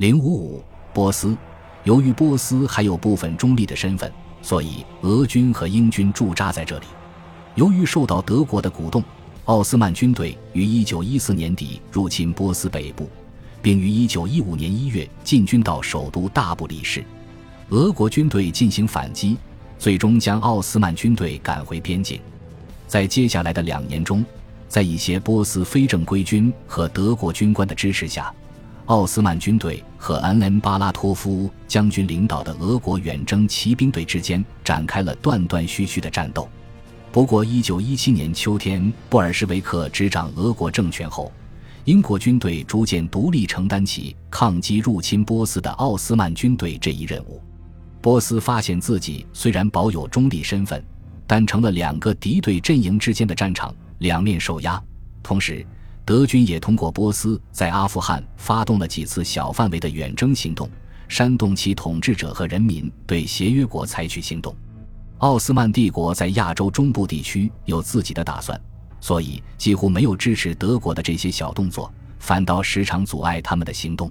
零五五，波斯。由于波斯还有部分中立的身份，所以俄军和英军驻扎在这里。由于受到德国的鼓动，奥斯曼军队于一九一四年底入侵波斯北部，并于一九一五年一月进军到首都大不里士。俄国军队进行反击，最终将奥斯曼军队赶回边境。在接下来的两年中，在一些波斯非正规军和德国军官的支持下，奥斯曼军队和安恩巴拉托夫将军领导的俄国远征骑兵队之间展开了断断续续的战斗。不过，1917年秋天，布尔什维克执掌俄国政权后，英国军队逐渐独立承担起抗击入侵波斯的奥斯曼军队这一任务。波斯发现自己虽然保有中立身份，但成了两个敌对阵营之间的战场，两面受压。同时，德军也通过波斯在阿富汗发动了几次小范围的远征行动，煽动其统治者和人民对协约国采取行动。奥斯曼帝国在亚洲中部地区有自己的打算，所以几乎没有支持德国的这些小动作，反倒时常阻碍他们的行动。